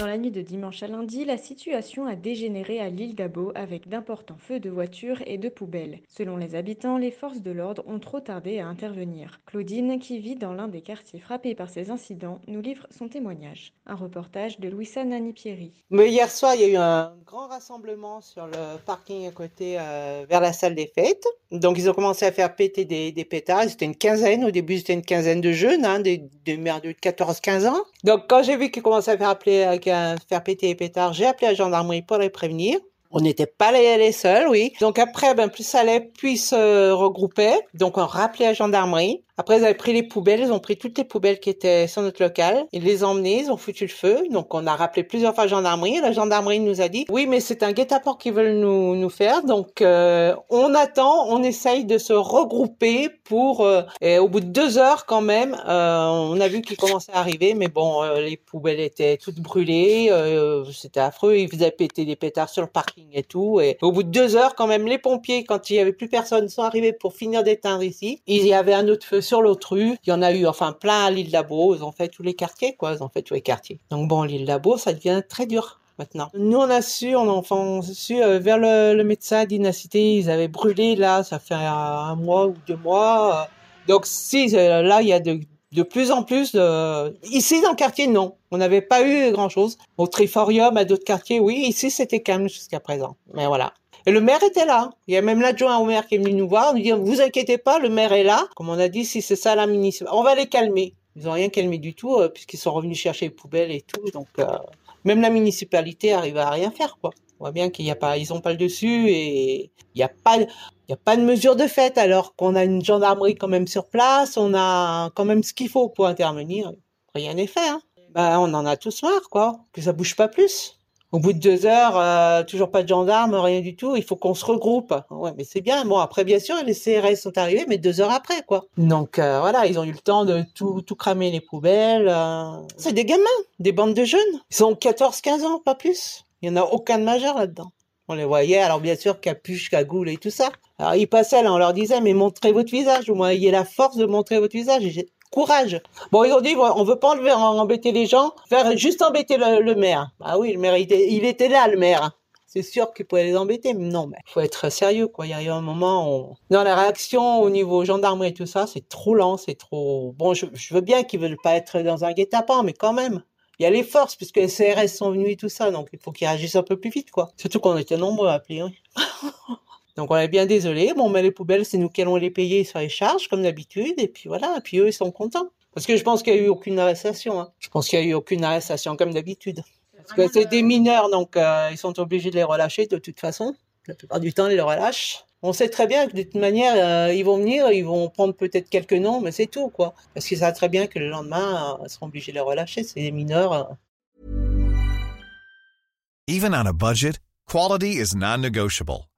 Dans la nuit de dimanche à lundi, la situation a dégénéré à l'île d'Abo avec d'importants feux de voitures et de poubelles. Selon les habitants, les forces de l'ordre ont trop tardé à intervenir. Claudine, qui vit dans l'un des quartiers frappés par ces incidents, nous livre son témoignage. Un reportage de Louisa Nani-Pieri. Mais hier soir, il y a eu un grand rassemblement sur le parking à côté, euh, vers la salle des fêtes. Donc, ils ont commencé à faire péter des, des pétards. C'était une quinzaine. Au début, c'était une quinzaine de jeunes, hein, des, des mères de 14-15 ans. Donc, quand j'ai vu qu'ils commençaient à faire, appeler, faire péter les pétards, j'ai appelé la gendarmerie pour les prévenir. On n'était pas les, les seuls, oui. Donc après, ben, plus ça allait, plus se regroupaient. Donc on rappelait la gendarmerie. Après, ils avaient pris les poubelles, ils ont pris toutes les poubelles qui étaient sur notre local. Ils les ont emmenées, ils ont foutu le feu. Donc on a rappelé plusieurs fois la gendarmerie. La gendarmerie nous a dit, oui, mais c'est un guet-apens qu'ils veulent nous, faire. Donc euh, on attend, on essaye de se regrouper pour... Euh, et au bout de deux heures quand même, euh, on a vu qu'ils commençaient à arriver. Mais bon, les poubelles étaient toutes brûlées. C'était affreux. Ils faisaient péter des pétards sur le parking et tout. Et au bout de deux heures, quand même, les pompiers, quand il y avait plus personne, sont arrivés pour finir d'éteindre ici. Il y avait un autre feu sur l'autre rue. Il y en a eu, enfin, plein à l'île d'Abo. Ils ont fait tous les quartiers, quoi. Ils ont fait tous les quartiers. Donc bon, l'île d'Abo, ça devient très dur maintenant. Nous, on a su, on a enfin su euh, vers le, médecin d'Inacité, ils avaient brûlé là, ça fait un, mois ou deux mois. Donc si euh, là, il y a de, de plus en plus de... Ici, dans le quartier, non. On n'avait pas eu grand-chose. Au Triforium, à d'autres quartiers, oui. Ici, c'était calme jusqu'à présent. Mais voilà. Et le maire était là. Il y a même l'adjoint au maire qui est venu nous voir, nous dire, vous inquiétez pas, le maire est là. Comme on a dit, si c'est ça la municipalité, on va les calmer. Ils ont rien calmé du tout, euh, puisqu'ils sont revenus chercher les poubelles et tout. Donc, euh, même la municipalité arrive à rien faire, quoi. On voit bien qu'il y a pas, ils ont pas le dessus et il y a pas, il y a pas de mesure de fait alors qu'on a une gendarmerie quand même sur place, on a quand même ce qu'il faut pour intervenir. Rien n'est fait, hein. Bah, on en a tous marre, quoi. Que ça bouge pas plus. Au bout de deux heures, euh, toujours pas de gendarmes, rien du tout. Il faut qu'on se regroupe. Ouais, mais c'est bien. Bon, après, bien sûr, les CRS sont arrivés, mais deux heures après, quoi. Donc euh, voilà, ils ont eu le temps de tout, cramer les poubelles. euh. C'est des gamins, des bandes de jeunes. Ils ont 14-15 ans, pas plus. Il y en a aucun de majeur là-dedans. On les voyait, alors bien sûr, capuche, cagoule et tout ça. Alors ils passaient là, on leur disait, mais montrez votre visage, au moins ayez la force de montrer votre visage. Et Courage. Bon, ils ont dit, on veut pas embêter les gens, faire juste embêter le, maire. Ah oui, le maire, il était, là, le maire. C'est sûr qu'il pouvait les embêter, mais non, mais faut être sérieux, quoi. Il y a eu un moment où... Dans la réaction au niveau gendarmerie et tout ça, c'est trop lent, c'est trop... Bon, je, je veux bien qu'ils veulent pas être dans un guet-apens, mais quand même. Il y a les forces, puisque les CRS sont venus et tout ça, donc il faut qu'ils réagissent un peu plus vite, quoi. Surtout qu'on était nombreux à appeler, oui. Donc on est bien désolé. Bon, mais les poubelles, c'est nous qui allons les payer sur les charges, comme d'habitude. Et puis voilà, et puis eux, ils sont contents. Parce que je pense qu'il n'y a eu aucune arrestation. Hein. Je pense qu'il n'y a eu aucune arrestation, comme d'habitude. Parce que c'est des mineurs, donc euh, ils sont obligés de les relâcher de toute façon. La plupart du temps, ils les relâchent. On sait très bien que de toute manière, euh, ils vont venir, ils vont prendre peut-être quelques noms, mais c'est tout, quoi. Parce qu'ils savent très bien que le lendemain, euh, ils seront obligés de les relâcher. C'est des mineurs. Even on a budget, quality is non-negotiable.